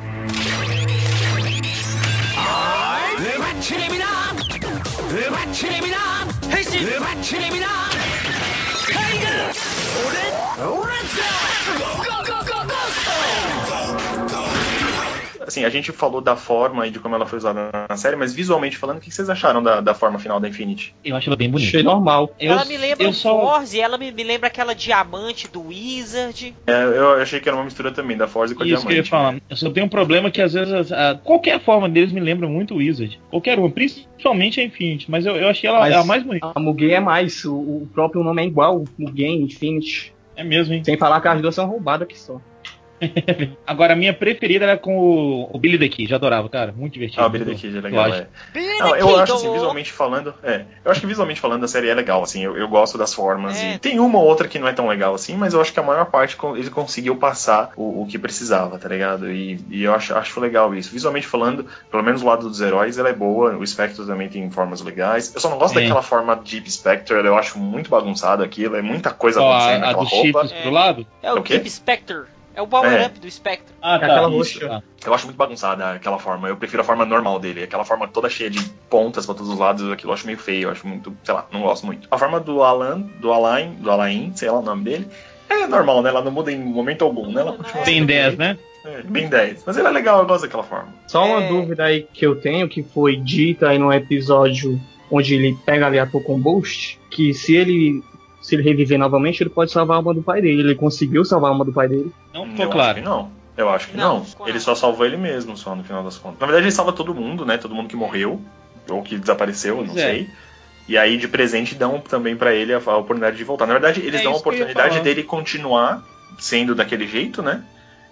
うばっちりみなうばっちりみな変身うばっちりみなタイガー俺俺だゴーゴーゴーゴー Assim, a gente falou da forma e de como ela foi usada na série, mas visualmente falando, o que vocês acharam da, da forma final da Infinity? Eu acho ela bem bonita. Achei normal. Eu, ela me lembra eu o só... Forze, ela me, me lembra aquela diamante do Wizard. É, eu achei que era uma mistura também da Forza com a Isso que eu ia Diamante. falar. Eu só tenho um problema que às vezes a- qualquer forma deles me lembra muito o Wizard. Qualquer uma, principalmente a Infinity. Mas eu, eu achei ela Mas- a mais bonita. A Mugen é mais, o, o próprio nome é igual, Mugen, Infinity. É mesmo, hein? Sem falar que as duas são roubadas aqui só. Agora, a minha preferida era com o, o Billy the Kid. Adorava, cara. Muito divertido. Ah, o Billy the Kid é legal, Eu acho. é. Não, eu acho assim, visualmente falando, é, eu acho que visualmente falando a série é legal, assim, eu, eu gosto das formas É. e tem uma ou outra que não é tão legal assim, mas eu acho que a maior parte ele conseguiu passar o, o que precisava, tá ligado? E, e eu acho, acho legal isso. Visualmente falando, pelo menos o lado dos heróis, ela é boa, o Spectre também tem formas legais. Eu só não gosto Sim. daquela forma Deep Spectre, eu acho muito bagunçado aquilo, é muita coisa Só acontecendo a, a naquela roupa. chifres pro lado? É É o o quê? Deep Spectre. É o power-up do Spectre. Ah, É aquela isso. roxa. Ah, Eu acho muito bagunçada aquela forma. Eu prefiro a forma normal dele. Aquela forma toda cheia de pontas pra todos os lados. Aquilo eu acho meio feio. Eu acho muito, sei lá, não gosto muito. A forma do Alan, do Alain, do Alain, sei lá o nome dele. É normal, né? Ela não muda em momento algum, né? Ela continua Tem sendo 10, bem- né? É, bem 10. Mas ele é legal, eu gosto daquela forma. Só uma É. dúvida aí que eu tenho, que foi dita aí no episódio onde ele pega ali a Tokombost, que se ele se ele reviver novamente, ele pode salvar a alma do pai dele. Ele conseguiu salvar a alma do pai dele. Não eu acho claro. que não. Eu acho que Não, não. Ele só salvou ele mesmo, só no final das contas. Na verdade, ele salva todo mundo, né? Todo mundo que morreu. Ou que desapareceu, eu não Pois é. sei. E aí, de presente, dão também pra ele a, a oportunidade de voltar. Na verdade, eles É dão a oportunidade dele continuar sendo daquele jeito, né?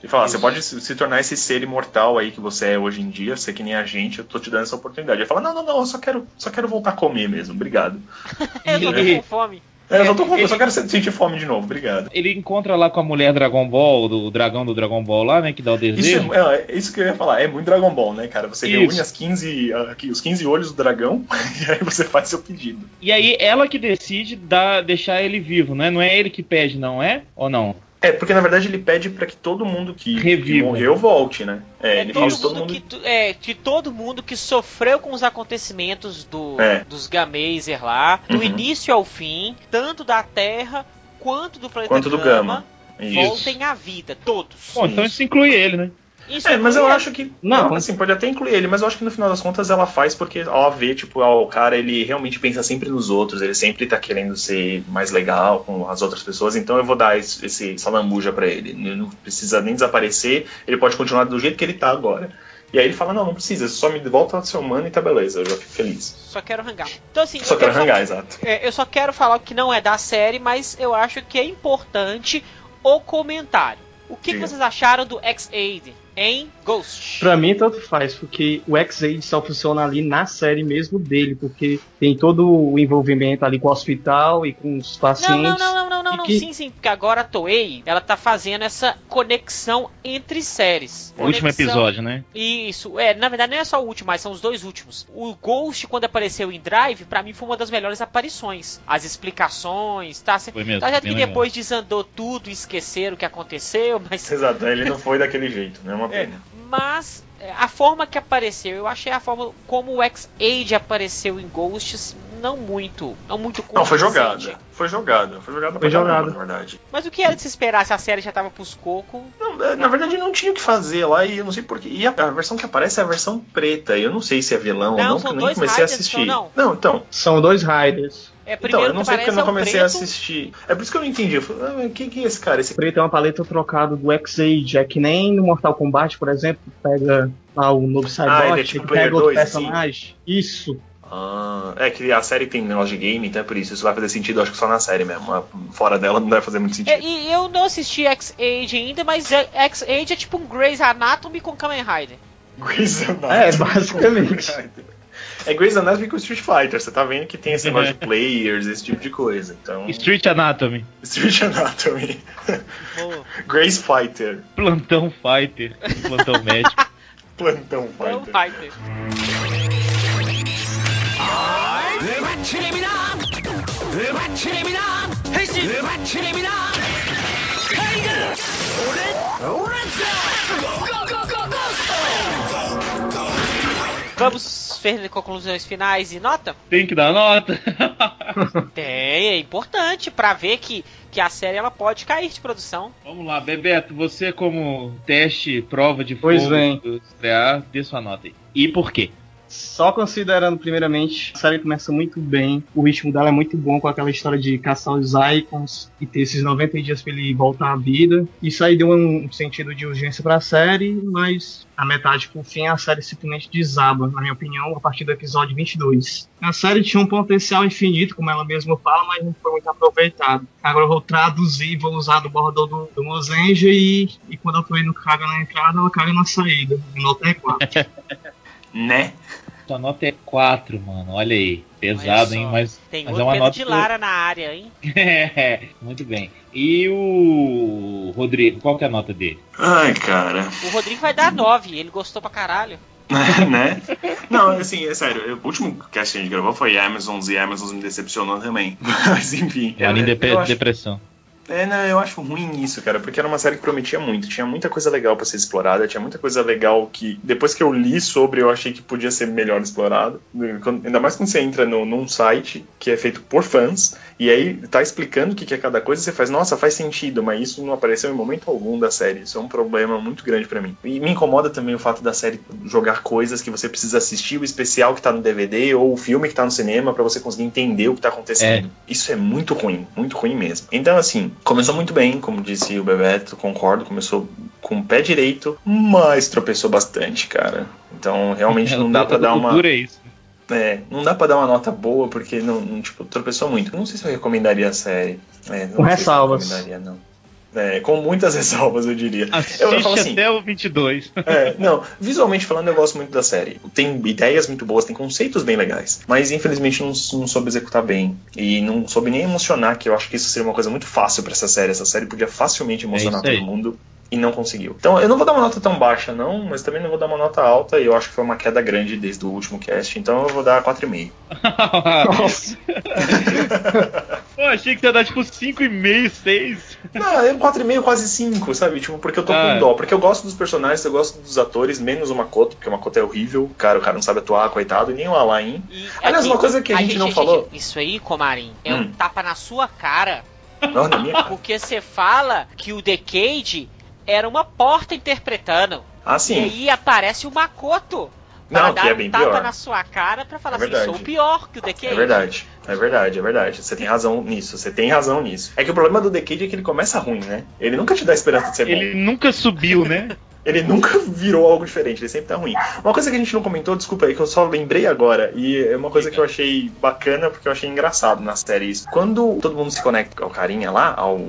E falar, Isso. você pode se se tornar esse ser imortal aí que você é hoje em dia, ser que nem a gente, eu tô te dando essa oportunidade. Ele fala, não, não, não, eu só quero, só quero voltar a comer mesmo, obrigado. Eu tô Ele- com fome. É, eu, só tô com, ele- eu só quero se- sentir fome de novo, obrigado. Ele encontra lá com a mulher Dragon Ball, do dragão do Dragon Ball lá, né? Que dá o Isso desejo. é, é isso que eu ia falar, é muito Dragon Ball, né, cara? Você Isso. reúne as 15, ah, aqui, os 15 olhos do dragão e aí você faz seu pedido. E aí ela que decide dar, deixar ele vivo, né? Não é ele que pede, não é? Ou não? É, porque na verdade ele pede pra que todo mundo que, que morreu volte, né? É, É ele todo fala que todo mundo. que, é, de todo mundo que sofreu com os acontecimentos do, É. dos Gamazer lá, do Uhum. início ao fim, tanto da Terra quanto do planeta Quanto do Gama. Isso. voltem à vida, todos. Bom, então isso inclui ele, né? Isso É, mas eu é- acho que. Não. Assim, pode até incluir ele, mas eu acho que no final das contas ela faz porque, ó, vê, tipo, ó, o cara ele realmente pensa sempre nos outros, ele sempre tá querendo ser mais legal com as outras pessoas, então eu vou dar esse, esse essa lambuja pra ele. Ele não precisa nem desaparecer, ele pode continuar do jeito que ele tá agora. E aí ele fala, não, não precisa, só me volta ao seu humano e tá beleza, eu já fico feliz. Só quero rangar. Então assim, Só quero quero rangar, exato. É, eu só quero falar o que não é da série, mas eu acho que é importante o comentário. O que, que vocês acharam do X-Aid em Ghost? Pra mim, tanto faz, porque o X-Aid só funciona ali na série mesmo dele, porque tem todo o envolvimento ali com o hospital e com os pacientes. não, não, não, não, não, não. que- sim, sim, porque agora a Toei, ela tá fazendo essa conexão entre séries. O último Conexão- episódio, né? Isso, é, na verdade não é só o último, mas são os dois últimos. O Ghost, quando apareceu em Drive, pra mim foi uma das melhores aparições. As explicações, tá? Foi mesmo, Tá certo que legal. depois desandou tudo, esqueceram o que aconteceu, mas Exato, ele não foi daquele jeito, né? É uma É, mas a forma que apareceu, eu achei a forma como o X-Aid apareceu em Ghosts não muito, não muito Não, foi jogada. Foi jogada. Foi jogada Foi caramba, jogada. na verdade. Mas o que era de se esperar se a série já tava pros cocos? Não, é, na verdade, não tinha o que fazer lá e eu não sei porquê. E a, a versão que aparece é a versão preta. Eu não sei se é vilão ou Não, não, porque são eu nem comecei a Riders, assistir. são não? então. São dois Riders. É, Então, eu não que sei porque eu não é comecei a assistir. É por isso que eu não entendi. Eu falei, ah, quem que é esse cara? Esse... Preto é uma paleta trocada do X-Age. É que nem no Mortal Kombat, por exemplo, que pega lá o novo Cyborg, ele é tipo que pega Player outro 2, personagem. Isso. Ah, é que a série tem negócio de game, então é por isso. Isso vai fazer sentido, acho que só na série mesmo. Ah, Fora dela não vai fazer muito sentido. É, e eu não assisti X-Age ainda, mas é- X-Age é tipo um Grey's Anatomy com Kamen Rider. Grey's Anatomy. É, basicamente. É Grey's Anatomy com Street Fighter. Você tá vendo que tem esse negócio de players, esse tipo de coisa. Então. Street Anatomy. Street Anatomy. Boa. Grace Fighter. Plantão Fighter. Plantão médico. Plantão Então, Fighter. Fighter. Vamos ver conclusões finais e nota? Tem que dar nota. Tem, é importante pra ver que, que a série ela pode cair de produção. Vamos lá, Bebeto, você como teste, prova de Pois fogo estrear, dê sua nota aí. E por quê? Só considerando, primeiramente, a série começa muito bem, o ritmo dela é muito bom com aquela história de caçar os Icons e ter esses 90 dias pra ele voltar à vida. Isso aí deu um sentido de urgência pra série, mas a metade pro fim a série simplesmente desaba, na minha opinião, a partir do episódio 22. A série tinha um potencial infinito, como ela mesma fala, mas não foi muito aproveitado. Agora eu vou traduzir, vou usar do bordão do, do Mozenja e, e quando a Toei não caga na entrada, ela caga na saída. Nota é 4. Né? Sua nota é 4, mano. Olha aí. Pesado, hein? Mas, Tem mas outro é uma Pedro nota. de Lara na área, hein? É, Muito bem. E o Rodrigo, qual que é a nota dele? Ai, cara. O Rodrigo vai dar 9, ele gostou pra caralho. né? Não, assim, é sério. O último cast que a gente gravou foi Amazons e Amazons me decepcionou também. Mas enfim. É dep- eu acho- depressão. É, não, eu acho ruim isso, cara, porque era uma série que prometia muito, tinha muita coisa legal pra ser explorada, tinha muita coisa legal que depois que eu li sobre eu achei que podia ser melhor explorado. Quando- ainda mais quando você entra no, num site que é feito por fãs e aí tá explicando o que que é cada coisa, você faz, nossa, faz sentido, mas isso não apareceu em momento algum da série. Isso é um problema muito grande pra mim. E me incomoda também o fato da série jogar coisas que você precisa assistir, o especial que tá no DVD ou o filme que tá no cinema pra você conseguir entender o que tá acontecendo. Isso é muito ruim, muito ruim mesmo. Então, assim, começou muito bem, como disse o Bebeto, concordo, começou com o pé direito, mas tropeçou bastante, cara. Então, realmente não dá pra dar uma. é isso. É, não dá pra dar uma nota boa porque não, não, tipo, tropeçou muito. Não sei se eu recomendaria a série. É, não Com ressalvas. Se eu recomendaria, não. É, com muitas ressalvas, eu diria. Assiste Eu, eu falo assim, até o 22. é, não, visualmente falando, eu gosto muito da série. Tem ideias muito boas, tem conceitos bem legais. Mas infelizmente não, não soube executar bem. E não soube nem emocionar, que eu acho que isso seria uma coisa muito fácil pra essa série. Essa série podia facilmente emocionar É todo mundo. E não conseguiu. Então eu não vou dar uma nota tão baixa, não, mas também não vou dar uma nota alta. E eu acho que foi uma queda grande desde o último cast. Então eu vou dar 4,5. Nossa. Pô, achei que você ia dar tipo 5,5, 6. Não, é 4,5, quase 5, sabe? Tipo, porque eu tô Ah. com dó. Porque eu gosto dos personagens, eu gosto dos atores, menos o Makoto, porque o Makoto é horrível. Cara, o cara não sabe atuar, coitado, e nem o Alain. E Aliás, aqui, uma coisa que a gente não falou- Isso aí, Comarim, é um Hum. tapa na sua cara. Não, na minha cara. Porque você fala que o Decade era uma porta interpretando. Ah, E sim. aí aparece o Makoto. Não, que dar é um bem tapa pior. na sua cara pra falar É assim, sou pior que o Decade. É verdade, é verdade, é verdade. Você tem razão nisso, você tem razão nisso. É que o problema do Decade é que ele começa ruim, né? Ele nunca te dá esperança de ser bom. Ele nunca subiu, né? Ele nunca virou algo diferente, ele sempre tá ruim. Uma coisa que a gente não comentou, desculpa aí, que eu só lembrei agora, e é uma coisa que eu achei bacana, porque eu achei engraçado nas séries. Quando todo mundo se conecta ao carinha lá, ao.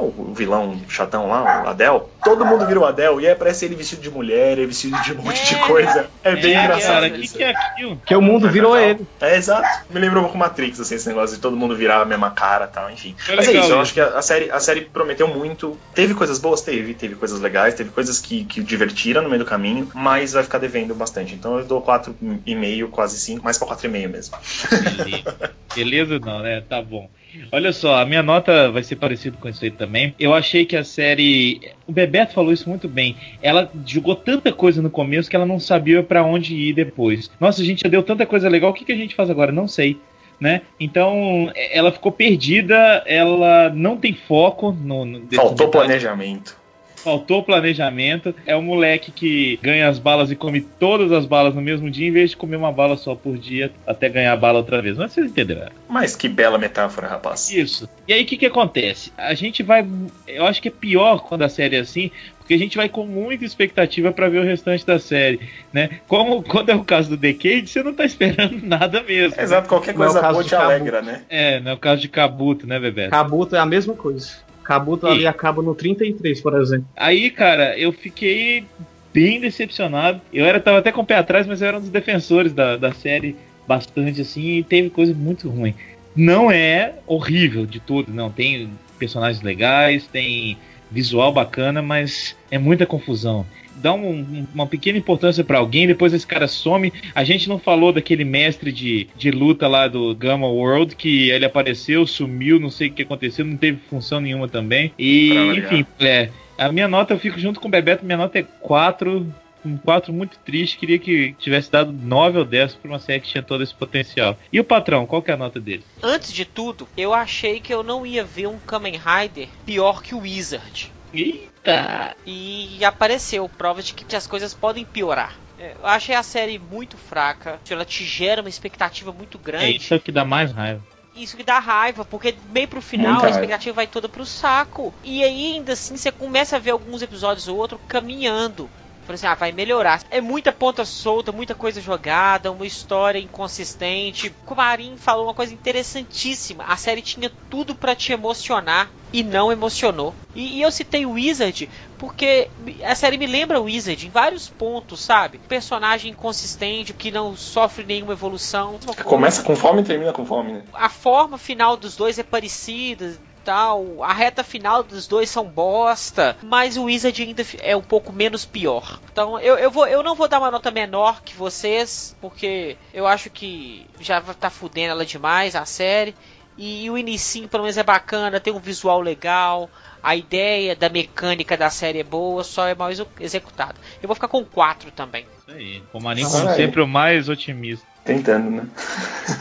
Ao vilão chatão lá, o Adel, todo mundo vira o Adel e aí aparece ele vestido de mulher, ele vestido de um monte de É. coisa. É bem é, engraçado. cara, o que, isso. que é aquilo? Porque o mundo virou legal. ele. É, exato. Me lembrou um pouco Matrix, assim, esse negócio de todo mundo virar a mesma cara e tal, enfim. Foi Mas é isso, eu acho que a, a série, a série prometeu muito. Teve coisas boas? Teve. Teve coisas legais, teve coisas que, que divertiram no meio do caminho, mas vai ficar devendo bastante. Então eu dou 4,5, quase 5, mais pra 4,5 mesmo. Beleza. Beleza não, né? Tá bom. Olha só, a minha nota vai ser parecida com isso aí também. Eu achei que a série. O Bebeto falou isso muito bem. Ela jogou tanta coisa no começo que ela não sabia pra onde ir depois. Nossa, a gente já deu tanta coisa legal, o que, que a gente faz agora? Não sei. né? Então é- ela ficou perdida, ela não tem foco no, no Faltou planejamento. Faltou planejamento. É um moleque que ganha as balas e come todas as balas no mesmo dia, em vez de comer uma bala só por dia até ganhar a bala outra vez. Mas vocês entenderam. Mas que bela metáfora, rapaz. Isso. E aí o que, que acontece? A gente vai. Eu acho que é pior quando a série é assim, porque a gente vai com muita expectativa pra ver o restante da série, né? Como quando é o caso do Decade, você não tá esperando nada mesmo. Exato, qualquer é coisa boa te alegra, né? É, não é o caso de Kabuto, né, Bebeto? Kabuto é a mesma coisa. Kabuto ali E- acaba no 33, por exemplo. Aí, cara, eu fiquei bem decepcionado. Eu era, tava até com o pé atrás, mas eu era um dos defensores da, da série bastante assim, e teve coisa muito ruim. Não é horrível de tudo, não. Tem personagens legais, tem visual bacana, mas é muita confusão. Dá um- um- uma pequena importância pra alguém, depois esse cara some. A gente não falou daquele mestre de, de luta lá do Gamma World, que ele apareceu, sumiu, não sei o que aconteceu, não teve função nenhuma também. E, enfim, é, a minha nota, eu fico junto com o Bebeto, minha nota é 4. Um 4 muito triste, queria que tivesse dado 9 ou 10 pra uma série que tinha todo esse potencial. E o patrão, qual que é a nota dele? Antes de tudo, eu achei que eu não ia ver um Kamen Rider pior que o Wizard. Eita! E apareceu prova de que as coisas podem piorar. É, Eu achei a série muito fraca. Ela te gera uma expectativa muito É grande. isso que dá mais raiva. Isso que dá raiva, porque meio pro final Muita a raiva. expectativa vai toda pro saco. E aí, ainda assim, você começa a ver alguns episódios ou outro caminhando. Falei assim, ah, vai melhorar. É muita ponta solta, muita coisa jogada, uma história inconsistente. O Marim falou uma coisa interessantíssima. A série tinha tudo pra te emocionar e não emocionou. E, e eu citei o Wizard porque a série me lembra o Wizard em vários pontos, sabe? Personagem inconsistente, que não sofre nenhuma evolução. Começa com fome e termina com fome, né? a forma final dos dois é parecida tal a reta final dos dois são bosta mas o Wizard ainda é um pouco menos pior então eu, eu, vou, eu não vou dar uma nota menor que vocês porque eu acho que já tá fudendo ela demais a série e o inicinho pelo menos é bacana tem um visual legal a ideia da mecânica da série é boa só é mal execu- executada eu vou ficar com 4 também Isso aí. O Marim, Ah, como aí. sempre, o mais otimista. Tentando, né?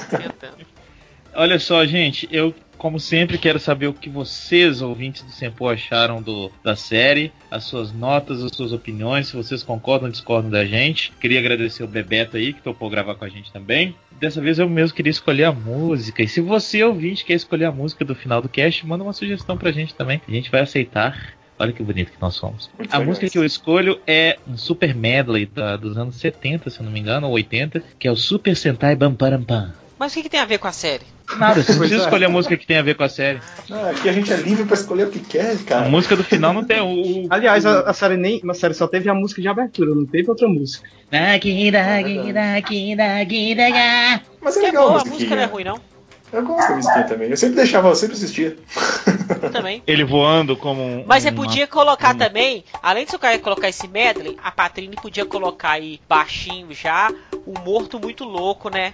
tentando Olha só, gente, eu, como sempre, quero saber o que vocês, ouvintes do Sempo, acharam do, da série, as suas notas, as suas opiniões, se vocês concordam ou discordam da gente. Queria agradecer o Bebeto aí, que topou gravar com a gente também. Dessa vez eu mesmo queria escolher a música. E se você, ouvinte, quer escolher a música do final do cast, manda uma sugestão pra gente também. A gente vai aceitar. Olha que bonito que nós somos. Muito A música que eu escolho é um super medley da- dos anos 70, se eu não me engano, ou 80, que é o Super Sentai Bam Param Pam. mas o que, que tem a ver com a série Nada, você não precisa é. escolher a música que tem a ver com a série. Ah, aqui a gente é livre pra escolher o que quer, A cara. música do final não tem o. o- Aliás, a, a série nem. A série só teve a música de abertura, não teve outra música. Mas é que é legal boa, a a música não é ruim não Eu gosto da musiquinha também. Eu sempre deixava, eu sempre assistia. Eu também Ele voando como um. Mas você uma- podia colocar também, além de você cara colocar esse medley, a Patrine podia colocar aí baixinho já, o morto muito louco, né?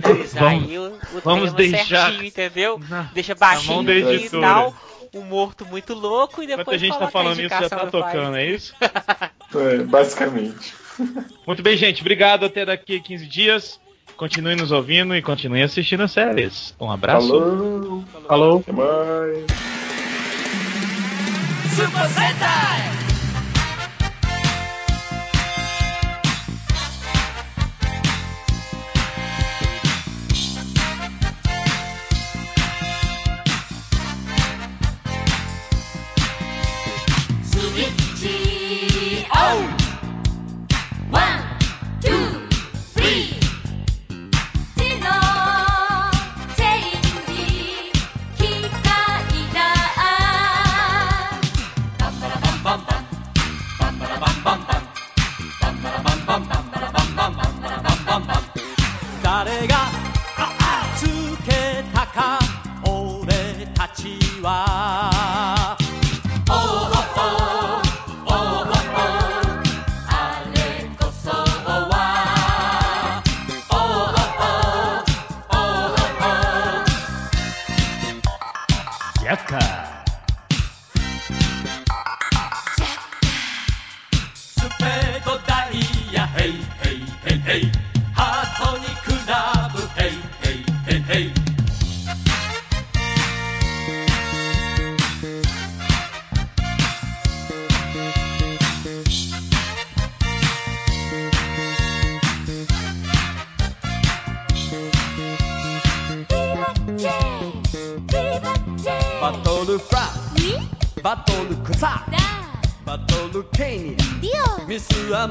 Finalizar Vamos- aí o, o vamos tema deixar- certinho, entendeu? Na- Deixa baixinho e tal, o morto muito louco e depois Enquanto a gente tá falando isso, já tá pai. tocando, é isso? É, basicamente. Muito bem, gente. Obrigado. Até daqui a 15 dias. Continue nos ouvindo e continue assistindo as séries. Um abraço. Falou. Falou? Até mais. Super Sentai!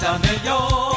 想念有。